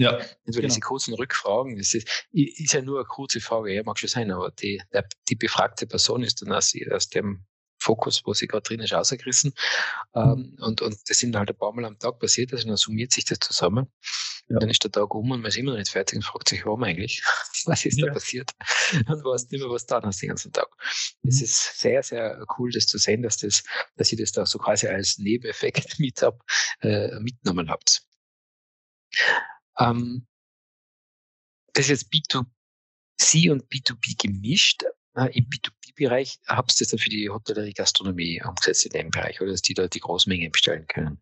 Ja. Also genau. diese kurzen Rückfragen, das ist, ist, ja nur eine kurze Frage, ja, mag schon sein, aber die, der, die befragte Person ist dann aus, aus dem Fokus, wo sie gerade drin ist, rausgerissen. Mhm. Ähm, und, und das sind halt ein paar Mal am Tag passiert, also dann summiert sich das zusammen. Ja. Dann ist der Tag um und man ist immer noch nicht fertig und fragt sich, warum eigentlich? Was ist ja. da passiert? Und weiß nicht mehr, was da hast den ganzen Tag. Es mhm. ist sehr, sehr cool, das zu sehen, dass das, dass ihr das da so quasi als Nebeneffekt mit hab, äh, mitgenommen habt. Ähm, das ist jetzt B2C und B2B gemischt. Äh, Im B2B-Bereich habt ihr das dann für die Hotellerie, Gastronomie umgesetzt in dem Bereich, oder dass die da die Großmenge bestellen können?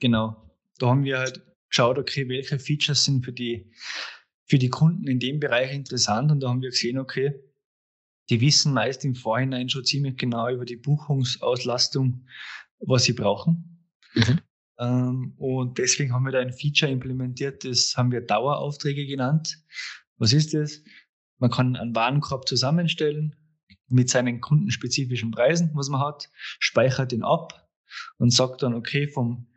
Genau. Da haben wir halt geschaut, okay, welche Features sind für die, für die Kunden in dem Bereich interessant und da haben wir gesehen, okay, die wissen meist im Vorhinein schon ziemlich genau über die Buchungsauslastung, was sie brauchen. Mhm. Ähm, und deswegen haben wir da ein Feature implementiert, das haben wir Daueraufträge genannt. Was ist das? Man kann einen Warenkorb zusammenstellen mit seinen kundenspezifischen Preisen, was man hat, speichert den ab und sagt dann, okay, vom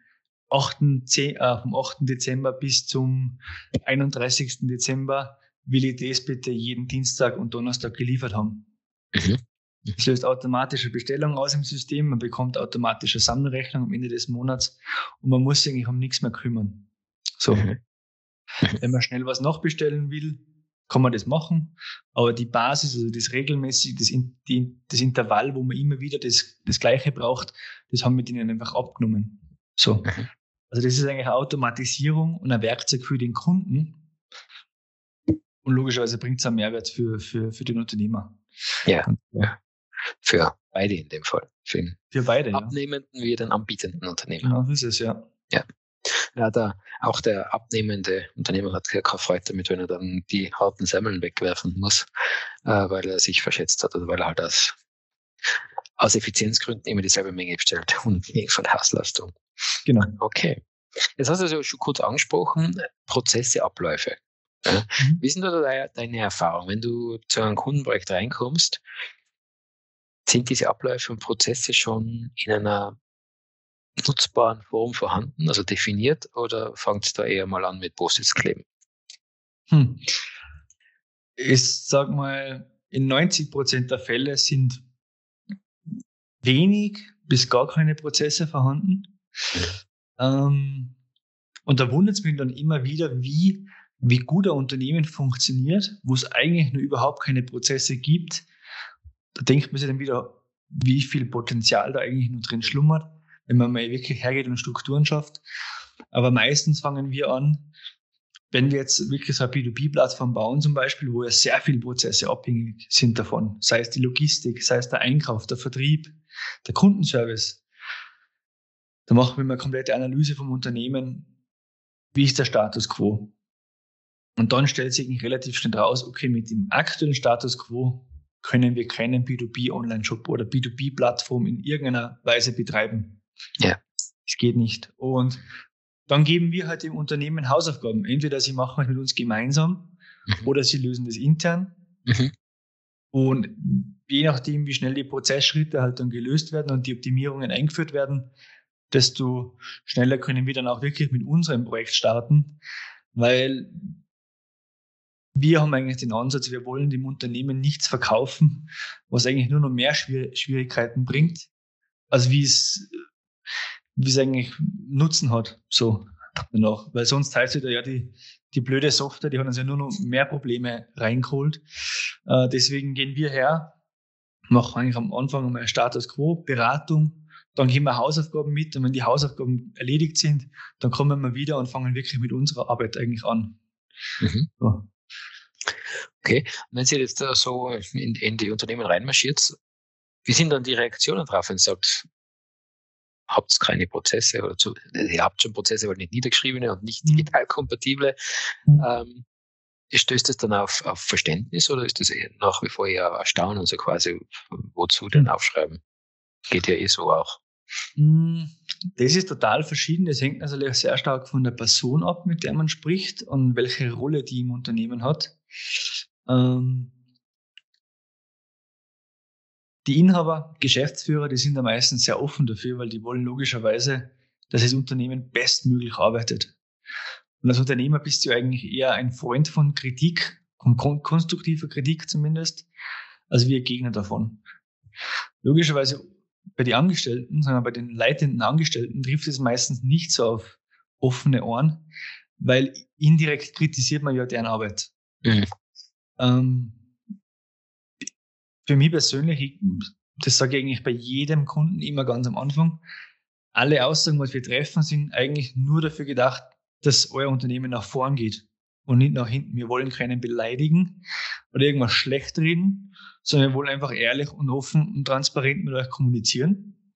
8. 10, äh, vom 8. Dezember bis zum 31. Dezember will ich das bitte jeden Dienstag und Donnerstag geliefert haben. Mhm. Es löst automatische Bestellung aus im System, man bekommt automatische Sammlrechnung am Ende des Monats und man muss sich eigentlich um nichts mehr kümmern. So. Mhm. Wenn man schnell was nachbestellen will, kann man das machen, aber die Basis, also das regelmäßig, das, die, das Intervall, wo man immer wieder das, das Gleiche braucht, das haben wir denen einfach abgenommen. So. Mhm. Also das ist eigentlich eine Automatisierung und ein Werkzeug für den Kunden. Und logischerweise bringt es einen Mehrwert für, für, für den Unternehmer. Ja, ja. Für beide in dem Fall. Für, für beide. Abnehmenden ja. wie den anbietenden Unternehmer. Genau, das ist es, ja. Ja. Ja, der, auch der abnehmende Unternehmer hat keine Freude damit, wenn er dann die harten Semmeln wegwerfen muss, äh, weil er sich verschätzt hat oder weil er halt aus, aus Effizienzgründen immer dieselbe Menge bestellt und von der Auslastung. Genau. Okay. Jetzt hast du es ja schon kurz angesprochen, Prozesse, Abläufe. Ja. Mhm. Wie sind da deine Erfahrungen, wenn du zu einem Kundenprojekt reinkommst? Sind diese Abläufe und Prozesse schon in einer nutzbaren Form vorhanden, also definiert, oder fängt es da eher mal an mit Post-its kleben? Hm. Ich sag mal, in 90 Prozent der Fälle sind wenig bis gar keine Prozesse vorhanden. Ähm, und da wundert es mich dann immer wieder, wie, wie gut ein Unternehmen funktioniert, wo es eigentlich nur überhaupt keine Prozesse gibt. Da denkt man sich dann wieder, wie viel Potenzial da eigentlich nur drin schlummert wenn man mal wirklich hergeht und Strukturen schafft. Aber meistens fangen wir an, wenn wir jetzt wirklich so eine B2B-Plattform bauen zum Beispiel, wo ja sehr viele Prozesse abhängig sind davon, sei es die Logistik, sei es der Einkauf, der Vertrieb, der Kundenservice, da machen wir mal eine komplette Analyse vom Unternehmen, wie ist der Status quo. Und dann stellt sich relativ schnell raus, okay, mit dem aktuellen Status quo können wir keinen B2B-Online-Shop oder B2B-Plattform in irgendeiner Weise betreiben. Ja. Es geht nicht. Und dann geben wir halt dem Unternehmen Hausaufgaben. Entweder sie machen es mit uns gemeinsam mhm. oder sie lösen das intern. Mhm. Und je nachdem, wie schnell die Prozessschritte halt dann gelöst werden und die Optimierungen eingeführt werden, desto schneller können wir dann auch wirklich mit unserem Projekt starten, weil wir haben eigentlich den Ansatz, wir wollen dem Unternehmen nichts verkaufen, was eigentlich nur noch mehr Schwierigkeiten bringt, als wie es wie es eigentlich Nutzen hat, so danach. Weil sonst heißt es ja, die, die blöde Software, die hat uns ja nur noch mehr Probleme reingeholt. Äh, deswegen gehen wir her, machen eigentlich am Anfang einmal Status Quo, Beratung, dann gehen wir Hausaufgaben mit und wenn die Hausaufgaben erledigt sind, dann kommen wir wieder und fangen wirklich mit unserer Arbeit eigentlich an. Mhm. So. Okay, wenn Sie jetzt so in, in die Unternehmen reinmarschiert, wie sind dann die Reaktionen drauf, wenn Sie sagt, habt keine Prozesse oder zu, ihr habt schon Prozesse, aber nicht niedergeschriebene und nicht Mhm. digital kompatible. Mhm. Ähm, stößt das dann auf, auf Verständnis oder ist das nach wie vor eher Erstaunen, also quasi, wozu denn aufschreiben? Geht ja eh so auch. Mm, Das ist total verschieden. Das hängt natürlich sehr stark von der Person ab, mit der man spricht und welche Rolle die im Unternehmen hat. Ähm, die Inhaber, Geschäftsführer, die sind da meistens sehr offen dafür, weil die wollen logischerweise, dass das Unternehmen bestmöglich arbeitet. Und als Unternehmer bist du eigentlich eher ein Freund von Kritik, von kon konstruktiver Kritik zumindest, als wir Gegner davon. Logischerweise bei den Angestellten, sondern bei den leitenden Angestellten trifft es meistens nicht so auf offene Ohren, weil indirekt kritisiert man ja deren Arbeit. Mhm. Ähm, für mich persönlich, ich, das sage ich eigentlich bei jedem Kunden immer ganz am Anfang, alle Aussagen, was wir treffen, sind eigentlich nur dafür gedacht, dass euer Unternehmen nach vorn geht und nicht nach hinten. Wir wollen keinen beleidigen oder irgendwas schlecht reden, sondern wir wollen einfach ehrlich und offen und transparent mit euch kommunizieren.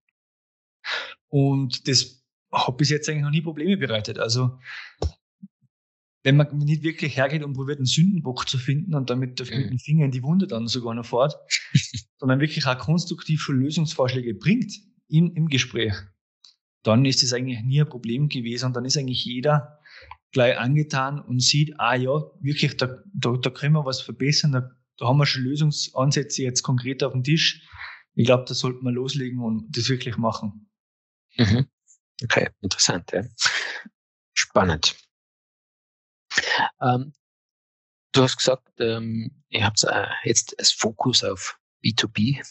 Und das hat bis jetzt eigentlich noch nie Probleme bereitet. Also, wenn man nicht wirklich hergeht und probiert, einen Sündenbock zu finden und damit mit dem Finger in die Wunde dann sogar noch fährt, sondern wirklich auch konstruktiv schon Lösungsvorschläge bringt im, im Gespräch, dann ist das eigentlich nie ein Problem gewesen und dann ist eigentlich jeder gleich angetan und sieht, ah ja, wirklich, da, da, da können wir was verbessern, da, da haben wir schon Lösungsansätze jetzt konkret auf dem Tisch. Ich glaube, da sollten wir loslegen und das wirklich machen. Mhm. Okay, interessant. Ja. Spannend. Ähm, du hast gesagt, ähm, ihr habt äh, jetzt als Fokus auf B2B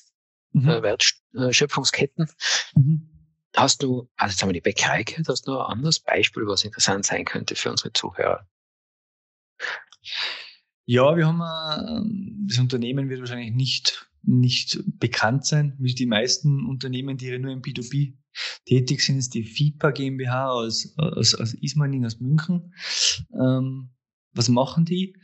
Mhm. äh, Wertschöpfungsketten. Mhm. Hast du, also jetzt haben wir die Bäckerei gehört, hast du noch ein anderes Beispiel, was interessant sein könnte für unsere Zuhörer? Ja, wir haben ein, das Unternehmen wird wahrscheinlich nicht, nicht bekannt sein, wie die meisten Unternehmen, die nur im B2B tätig sind, ist die FIPA GmbH aus, aus, aus Ismaning, aus München. Ähm, was machen die?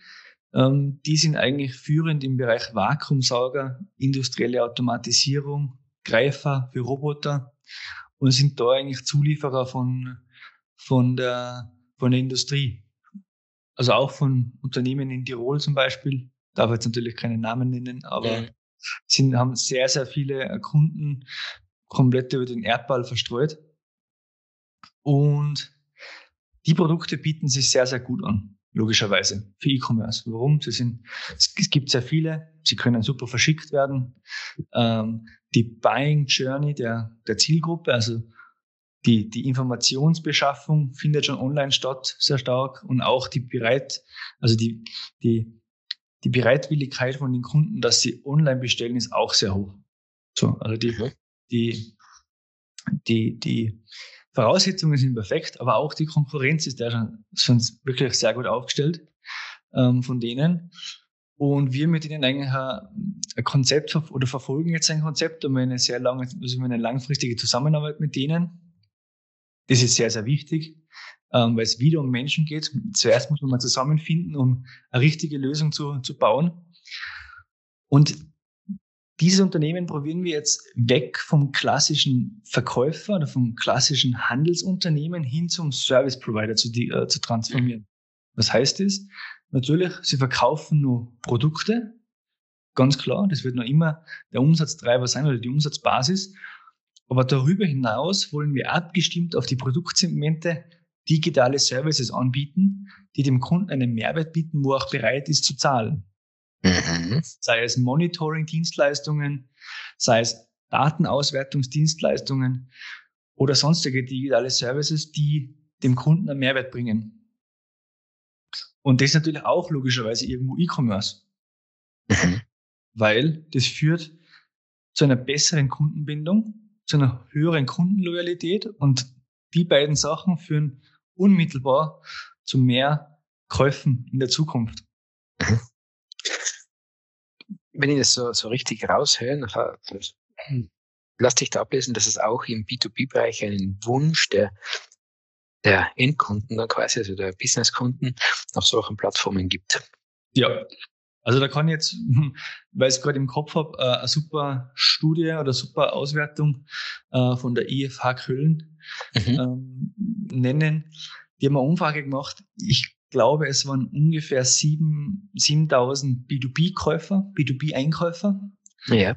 Ähm, die sind eigentlich führend im Bereich Vakuumsauger, industrielle Automatisierung, Greifer für Roboter und sind da eigentlich Zulieferer von, von, der, von der Industrie. Also auch von Unternehmen in Tirol zum Beispiel. Darf jetzt natürlich keine Namen nennen, aber Mhm. sind, haben sehr, sehr viele Kunden komplett über den Erdball verstreut. Und die Produkte bieten sich sehr, sehr gut an, logischerweise, für E-Commerce. Warum? Sie sind, es, gibt sehr viele, sie können super verschickt werden. Ähm, die Buying Journey der, der Zielgruppe, also die, die Informationsbeschaffung findet schon online statt, sehr stark. Und auch die Bereit, also die, die, die Bereitwilligkeit von den Kunden, dass sie online bestellen, ist auch sehr hoch. So, also die, Mhm. Die, die, die Voraussetzungen sind perfekt, aber auch die Konkurrenz ist ja schon, schon wirklich sehr gut aufgestellt ähm, von denen. Und wir mit ihnen eigentlich ein, Konzept oder verfolgen jetzt ein Konzept und eine sehr lange, also eine langfristige Zusammenarbeit mit denen. Das ist sehr, sehr wichtig, ähm, weil es wieder um Menschen geht. Zuerst muss man mal zusammenfinden, um eine richtige Lösung zu, zu bauen. Und dieses Unternehmen probieren wir jetzt weg vom klassischen Verkäufer oder vom klassischen Handelsunternehmen hin zum Service Provider zu, äh, zu transformieren. Was heißt das? Natürlich, sie verkaufen nur Produkte, ganz klar, das wird noch immer der Umsatztreiber sein oder die Umsatzbasis. Aber darüber hinaus wollen wir abgestimmt auf die Produktsegmente digitale Services anbieten, die dem Kunden einen Mehrwert bieten, wo er auch bereit ist zu zahlen Mhm. sei es Monitoring-Dienstleistungen, sei es Datenauswertungsdienstleistungen oder sonstige digitale Services, die dem Kunden einen Mehrwert bringen. Und das ist natürlich auch logischerweise irgendwo E-Commerce, Mhm. weil das führt zu einer besseren Kundenbindung, zu einer höheren Kundenloyalität und die beiden Sachen führen unmittelbar zu mehr Käufen in der Zukunft. Wenn ich das so, so richtig raushöre, nachher, lass dich da ablesen, dass es auch im B2B-Bereich einen Wunsch der, der Endkunden dann quasi, also der Businesskunden, auf solchen Plattformen gibt. Ja, Also da kann ich jetzt, weil ich es gerade im Kopf habe, äh, eine super Studie oder super Auswertung äh, von der IFH Köln mhm. ähm, nennen. Die haben eine Umfrage gemacht. Ich glaube, es waren ungefähr 7, 7000 B2B-Käufer, B2B-Einkäufer, ja.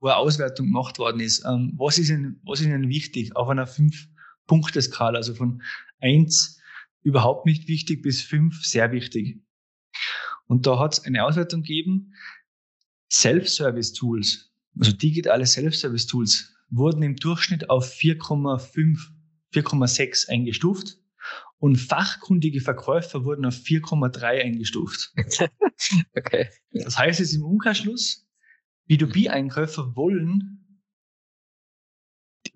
wo eine Auswertung gemacht worden ist. Ähm, was, ist ihnen, was ist Ihnen wichtig auf einer 5-Punkte-Skala, also von 1 überhaupt nicht wichtig bis 5 sehr wichtig. Und da hat es eine Auswertung gegeben, Self-Service-Tools, also digitale Self-Service-Tools, wurden im Durchschnitt auf 4,5, 4,6 eingestuft und fachkundige Verkäufer wurden auf 4,3 eingestuft. okay. Das heißt jetzt im Umkehrschluss, B2B-Einkäufer wollen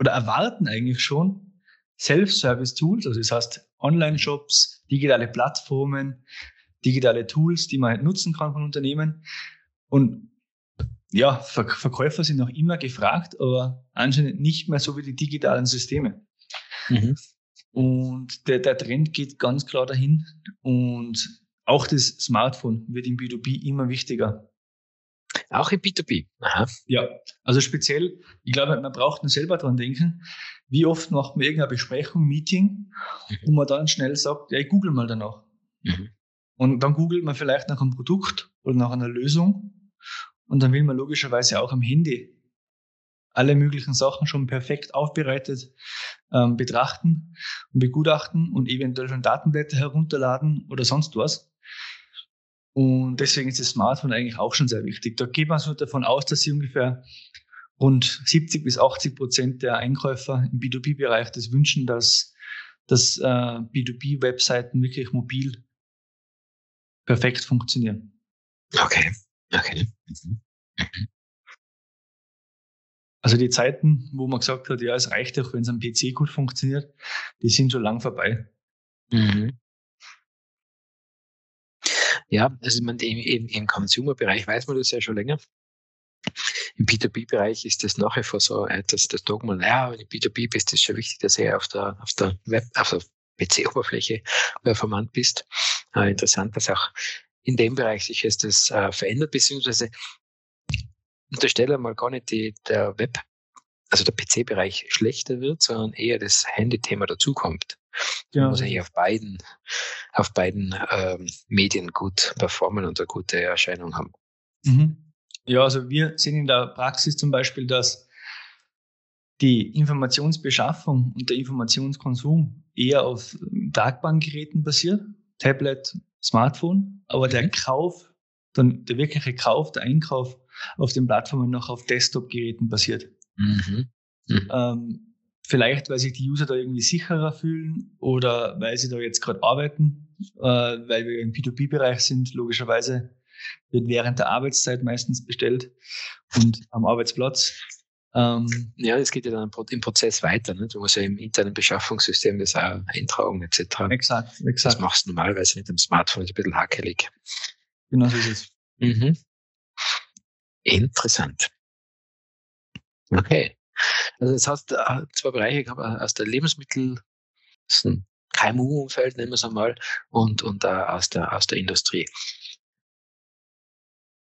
oder erwarten eigentlich schon Self-Service-Tools, also das heißt Online-Shops, digitale Plattformen, digitale Tools, die man halt nutzen kann von Unternehmen. Und ja, Ver Verkäufer sind noch immer gefragt, aber anscheinend nicht mehr so wie die digitalen Systeme. Mhm. Und der, der Trend geht ganz klar dahin. Und auch das Smartphone wird im B2B immer wichtiger. Auch im B2B. Aha. Ja, also speziell, ich glaube, man braucht nur selber dran denken, wie oft macht man irgendeine Besprechung, Meeting, mhm. wo man dann schnell sagt, ja, ich google mal danach. Mhm. Und dann googelt man vielleicht nach einem Produkt oder nach einer Lösung. Und dann will man logischerweise auch am Handy alle möglichen Sachen schon perfekt aufbereitet ähm, betrachten und begutachten und eventuell schon Datenblätter herunterladen oder sonst was. Und deswegen ist das Smartphone eigentlich auch schon sehr wichtig. Da geht man so davon aus, dass sie ungefähr rund 70 bis 80 Prozent der Einkäufer im B2B-Bereich das wünschen, dass, dass äh, B2B-Webseiten wirklich mobil perfekt funktionieren. Okay, okay. Mhm. Also die Zeiten, wo man gesagt hat, ja, es reicht auch, wenn es am PC gut funktioniert, die sind schon lang vorbei. Mhm. Ja, also man, im, im, Consumer-Bereich weiß man das ja schon länger. Im B2B-Bereich ist das nach wie vor so, äh, dass das Dogma, naja, wenn du B2B bist, ist schon wichtig, dass du auf der, auf der Web, auf PC-Oberfläche performant bist. Äh, interessant, dass auch in dem Bereich sich jetzt das äh, verändert, beziehungsweise unterstelle mal gar nicht die, der Web, also der PC-Bereich schlechter wird, sondern eher das Handy-Thema dazukommt. Ja. Man muss eigentlich auf beiden, auf beiden ähm, Medien gut performen und eine gute Erscheinung haben. Mhm. Ja, also wir sehen in der Praxis zum Beispiel, dass die Informationsbeschaffung und der Informationskonsum eher auf Tragbahngeräten basiert, Tablet, Smartphone, aber der mhm. Kauf, dann der wirkliche Kauf, der Einkauf auf den Plattformen noch auf Desktop-Geräten basiert. Mhm. Mhm. Ähm, vielleicht, weil sich die User da irgendwie sicherer fühlen oder weil sie da jetzt gerade arbeiten, äh, weil wir im P2P-Bereich sind, logischerweise wird während der Arbeitszeit meistens bestellt und am Arbeitsplatz. Ähm, ja, es geht ja dann im Prozess weiter. Ne? Du musst ja im internen Beschaffungssystem das auch eintragen etc. Exakt, exakt. Das machst du normalerweise mit dem Smartphone, ist ein bisschen hakelig. Genau so ist es. Mhm. Interessant. Okay. Also das heißt, äh, zwei Bereiche gehabt, äh, aus der Lebensmittel, KMU-Umfeld, nennen wir es einmal, und, und uh, aus, der, aus der Industrie.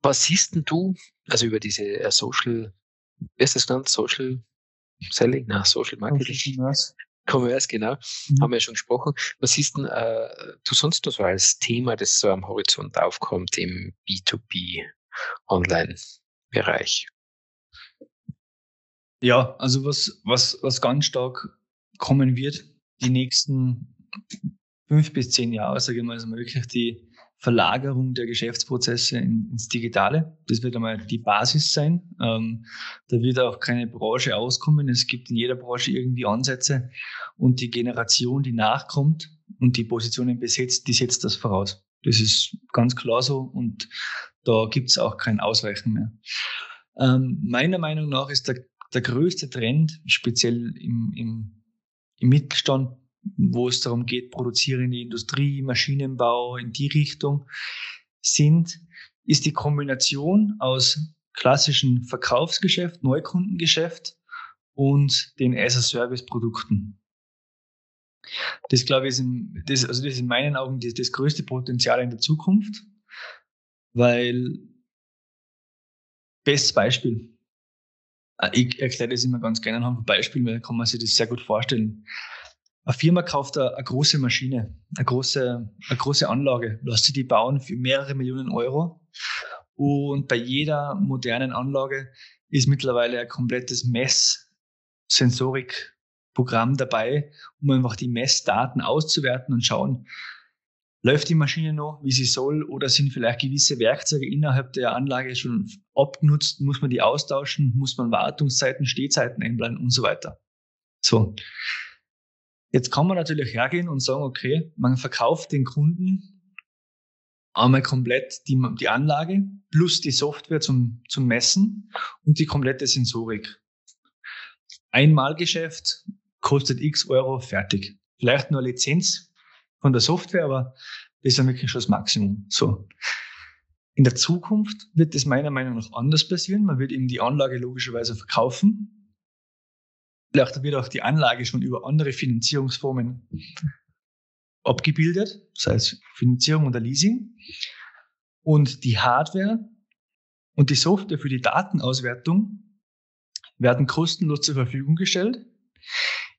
Was siehst denn du, also über diese Social, wie ist das genannt? Social Selling? Na, Social Marketing. Commerce. Commerce, genau. Mhm. Haben wir ja schon gesprochen. Was siehst denn äh, du sonst noch so als Thema, das so am Horizont aufkommt im B2B Online-Bereich? Ja, also was, was, was ganz stark kommen wird, die nächsten fünf bis zehn Jahre, sage ich mal, ist wirklich die Verlagerung der Geschäftsprozesse ins Digitale. Das wird einmal die Basis sein. Ähm, da wird auch keine Branche auskommen. Es gibt in jeder Branche irgendwie Ansätze und die Generation, die nachkommt und die Positionen besetzt, die setzt das voraus. Das ist ganz klar so und da gibt es auch kein Ausweichen mehr. Ähm, meiner Meinung nach ist der der größte Trend, speziell im, im, im Mittelstand, wo es darum geht, produzierende Industrie, Maschinenbau in die Richtung, sind, ist die Kombination aus klassischen Verkaufsgeschäft, Neukundengeschäft und den As-a-Service-Produkten. Das, glaube ich, ist in, das, also das ist in meinen Augen das, das größte Potenzial in der Zukunft. Weil, bestes Beispiel, äh, ich erkläre das immer ganz gerne anhand von Beispielen, weil kann man sich das sehr gut vorstellen. Eine Firma kauft eine, eine große Maschine, eine große, eine große Anlage, lässt sie die bauen für mehrere Millionen Euro. Und bei jeder modernen Anlage ist mittlerweile ein komplettes Mess-Sensorik-Programm dabei, um einfach die Messdaten auszuwerten und schauen, läuft die Maschine noch, wie sie soll, oder sind vielleicht gewisse Werkzeuge innerhalb der Anlage schon abgenutzt, muss man die austauschen, muss man Wartungszeiten, Stehzeiten einplanen und so weiter. So. Jetzt kann man natürlich hergehen und sagen, okay, man verkauft den Kunden einmal komplett die, die Anlage plus die Software zum, zum Messen und die komplette Sensorik. Einmalgeschäft kostet x Euro fertig. Vielleicht nur Lizenz von der Software, aber das ist dann wirklich schon das Maximum. So. In der Zukunft wird das meiner Meinung nach anders passieren. Man wird eben die Anlage logischerweise verkaufen Vielleicht wird auch die Anlage schon über andere Finanzierungsformen abgebildet, das heißt Finanzierung oder Leasing. Und die Hardware und die Software für die Datenauswertung werden kostenlos zur Verfügung gestellt.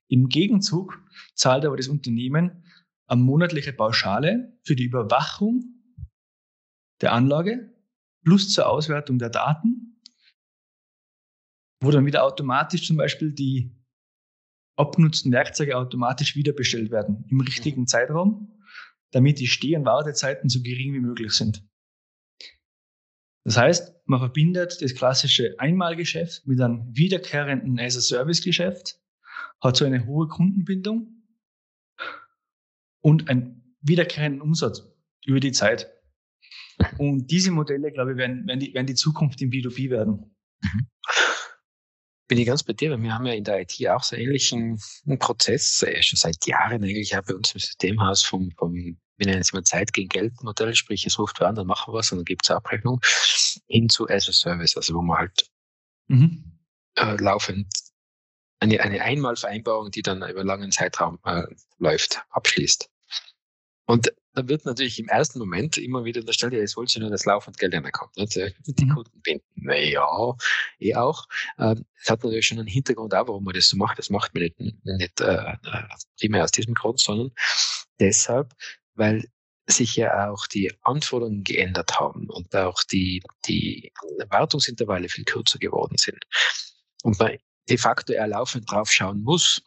Im Gegenzug zahlt aber das Unternehmen eine monatliche Pauschale für die Überwachung der Anlage plus zur Auswertung der Daten, wo dann wieder automatisch zum Beispiel die abgenutzten Werkzeuge automatisch wiederbestellt werden im richtigen Zeitraum, damit die Steh- und Wartezeiten so gering wie möglich sind. Das heißt, man verbindet das klassische Einmalgeschäft mit einem wiederkehrenden as-a-Service-Geschäft, hat so eine hohe Kundenbindung und einen wiederkehrenden Umsatz über die Zeit. Und diese Modelle, glaube ich, werden, werden, die, werden die Zukunft im B2B werden. Mhm bin ich ganz bei dir, weil wir haben ja in der IT auch so ähnlichen Prozess, äh, schon seit Jahren eigentlich auch bei uns im Systemhaus vom, vom wir nennen es immer Zeit gegen Geld Modell, sprich es ruft an, dann machen wir was und dann gibt es Abrechnung, hin zu as a Service, also wo man halt mhm. äh, laufend eine, eine Einmalvereinbarung, die dann über einen langen Zeitraum äh, läuft, abschließt. Und da wird natürlich im ersten Moment immer wieder unterstellt, ja, jetzt wollte nur, dass laufend Geld reinkommt. Ne? Die mhm. Kunden binden. Naja, eh auch. Ähm, es hat natürlich schon einen Hintergrund auch, warum man das so macht. Das macht man nicht, nicht äh, primär aus diesem Grund, sondern deshalb, weil sich ja auch die Anforderungen geändert haben und auch die, die Wartungsintervalle viel kürzer geworden sind. Und man de facto eher laufend drauf schauen muss,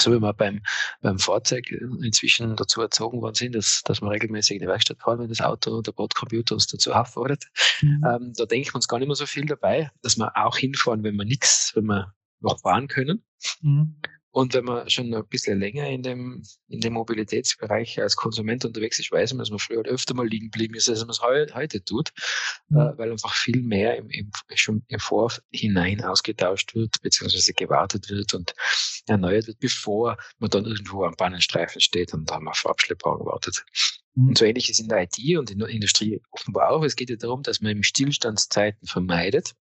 so wie wir beim, beim Fahrzeug inzwischen dazu erzogen worden sind, dass, dass wir regelmäßig in die Werkstatt fahren, wenn das Auto oder der Bordcomputer uns dazu auffordert. Mhm. Ähm, da denken wir uns gar nicht mehr so viel dabei, dass wir auch hinfahren, wenn wir nichts, wenn wir noch fahren können. Mhm. Und wenn man schon ein bisschen länger in dem, in dem Mobilitätsbereich als Konsument unterwegs ist, weiß man, dass man früher halt öfter mal liegen geblieben ist, als man es heu, heute tut, mhm. äh, weil einfach viel mehr im, im, schon im Vorhinein ausgetauscht wird, beziehungsweise gewartet wird und erneuert wird, bevor man dann irgendwo am Bahnenstreifen steht und dann auf Abschleppwagen wartet. Mhm. Und so ähnlich ist in der IT und in der Industrie offenbar auch. Es geht ja darum, dass man im Stillstandszeiten vermeidet,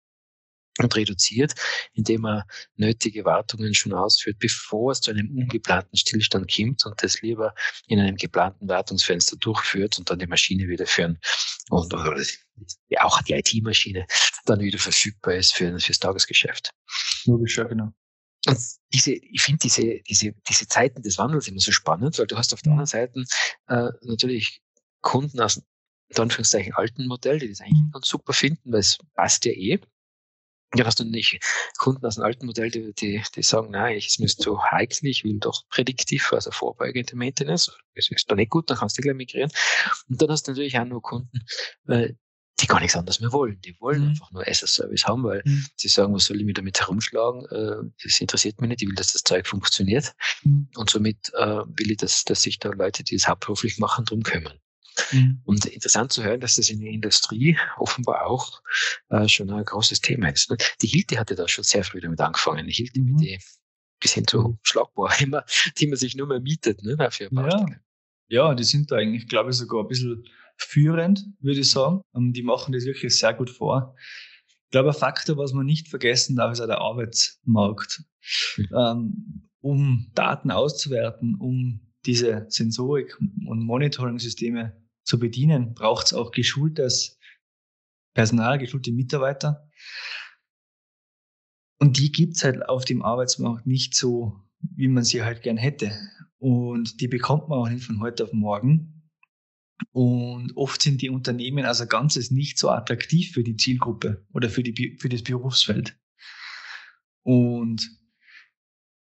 und reduziert, indem er nötige Wartungen schon ausführt, bevor es zu einem ungeplanten Stillstand kommt und das lieber in einem geplanten Wartungsfenster durchführt und dann die Maschine wieder führen und oder ja, auch die IT-Maschine dann wieder verfügbar ist für fürs Tagesgeschäft. Logisch, ja, genau. Und diese, ich finde diese, diese, diese Zeiten des Wandels immer so spannend, weil du hast auf der anderen Seite äh, natürlich Kunden aus in Anführungszeichen alten Modell, die das eigentlich mhm. ganz super finden, weil es passt ja eh. Ja, hast du nicht Kunden aus dem alten Modell, die, die, die sagen, nein, ich ist zu heikel, ich will doch prädiktiv, also vorbeugende Maintenance. Das ist doch nicht gut, dann kannst du gleich migrieren. Und dann hast du natürlich auch nur Kunden, äh, die gar nichts anderes mehr wollen. Die wollen mhm. einfach nur SS-Service haben, weil mhm. sie sagen, was soll ich mir damit herumschlagen? Äh, das interessiert mich nicht, ich will, dass das Zeug funktioniert. Mhm. Und somit äh, will ich, dass, dass sich da Leute, die es hauptberuflich machen, drum kümmern. Mhm. Und interessant zu hören, dass das in der Industrie offenbar auch äh, schon ein großes Thema ist. Ne? Die Hilti hatte da schon sehr früh damit angefangen. Die Hilti mhm. mit die bis hin zu mhm. Schlagbohr, immer, die man sich nur mehr mietet ne, für ja. ja, die sind da eigentlich, glaube ich, sogar ein bisschen führend, würde ich sagen. Und die machen das wirklich sehr gut vor. Ich glaube, ein Faktor, was man nicht vergessen darf, ist auch der Arbeitsmarkt. Mhm. Ähm, um Daten auszuwerten, um diese Sensorik- und Monitoring-Systeme zu bedienen, braucht es auch geschultes Personal, geschulte Mitarbeiter. Und die gibt es halt auf dem Arbeitsmarkt nicht so, wie man sie halt gern hätte. Und die bekommt man auch nicht von heute auf morgen. Und oft sind die Unternehmen als Ganzes nicht so attraktiv für die Zielgruppe oder für, die, für das Berufsfeld. Und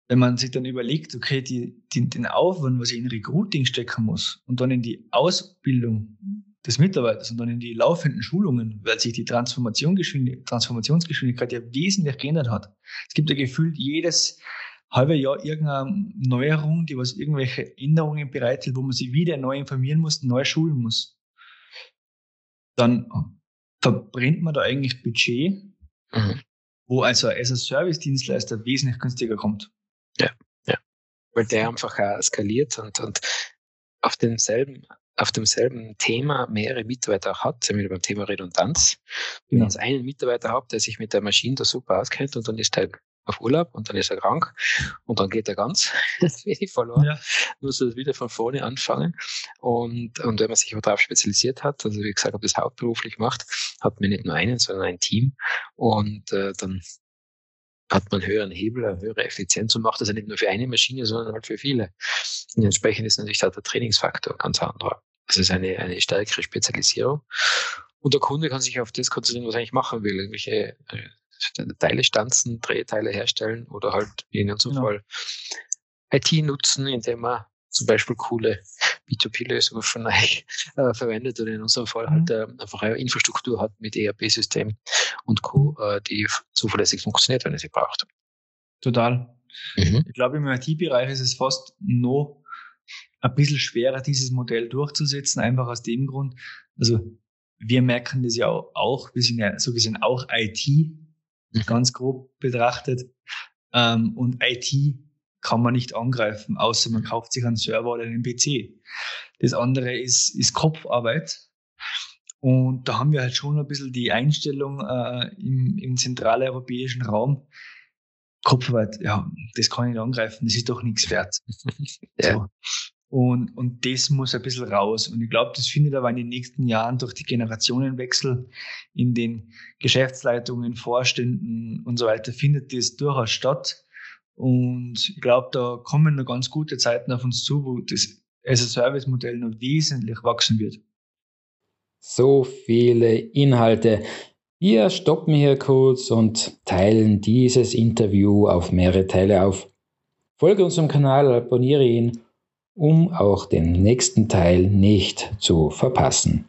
wenn man sich dann überlegt, okay, die, die, den Aufwand, was ich in Recruiting stecken muss und dann in die Ausbildung des Mitarbeiters und dann in die laufenden Schulungen, weil sich die Transformationsgeschwindigkeit ja wesentlich geändert hat. Es gibt ja gefühlt jedes halbe Jahr irgendeine Neuerung, die was irgendwelche Änderungen bereithält, wo man sich wieder neu informieren muss, neu schulen muss. Dann verbrennt man da eigentlich Budget, mhm. wo also als Service-Dienstleister wesentlich günstiger kommt. Ja, ja. Weil der einfach auch skaliert und, und auf demselben auf demselben Thema mehrere Mitarbeiter auch hat, sind wir beim Thema Redundanz. Wenn genau. ich einen Mitarbeiter habe, der sich mit der Maschine da super auskennt und dann ist er auf Urlaub und dann ist er krank und dann geht er ganz wenig verloren. Ja. Muss er wieder von vorne anfangen. Und, und wenn man sich darauf spezialisiert hat, also wie gesagt, ob das hauptberuflich macht, hat man nicht nur einen, sondern ein Team. Und äh, dann hat man höheren Hebel, eine höhere Effizienz und macht das ja nicht nur für eine Maschine, sondern halt für viele. Und entsprechend ist natürlich auch der Trainingsfaktor ganz anderer. Das ist eine, eine stärkere Spezialisierung. Und der Kunde kann sich auf das konzentrieren, was er eigentlich machen will. Irgendwelche äh, Teile stanzen, Drehteile herstellen oder halt wie in unserem genau. Fall IT nutzen, indem er zum Beispiel coole B2B-Lösungen von euch äh, verwendet oder in unserem Fall halt, mhm. äh, einfach eine Infrastruktur hat mit ERP-System und Co., äh, die zuverlässig funktioniert, wenn ihr sie braucht. Total. Mhm. Ich glaube, im IT-Bereich ist es fast noch ein bisschen schwerer, dieses Modell durchzusetzen, einfach aus dem Grund, also wir merken das ja auch, wir sind ja so gesehen auch IT, mhm. ganz grob betrachtet. Ähm, und IT kann man nicht angreifen, außer man kauft sich einen Server oder einen PC. Das andere ist, ist Kopfarbeit. Und da haben wir halt schon ein bisschen die Einstellung äh, im, im zentraleuropäischen Raum. Kopfarbeit, ja, das kann ich nicht angreifen, das ist doch nichts wert. ja. so. Und, und das muss ein bisschen raus. Und ich glaube, das findet aber in den nächsten Jahren durch die Generationenwechsel in den Geschäftsleitungen, Vorständen und so weiter, findet das durchaus statt. Und ich glaube, da kommen noch ganz gute Zeiten auf uns zu, wo das as-a-Service-Modell noch wesentlich wachsen wird. So viele Inhalte. Wir stoppen hier kurz und teilen dieses Interview auf mehrere Teile auf. Folge unserem Kanal, abonniere ihn, um auch den nächsten Teil nicht zu verpassen.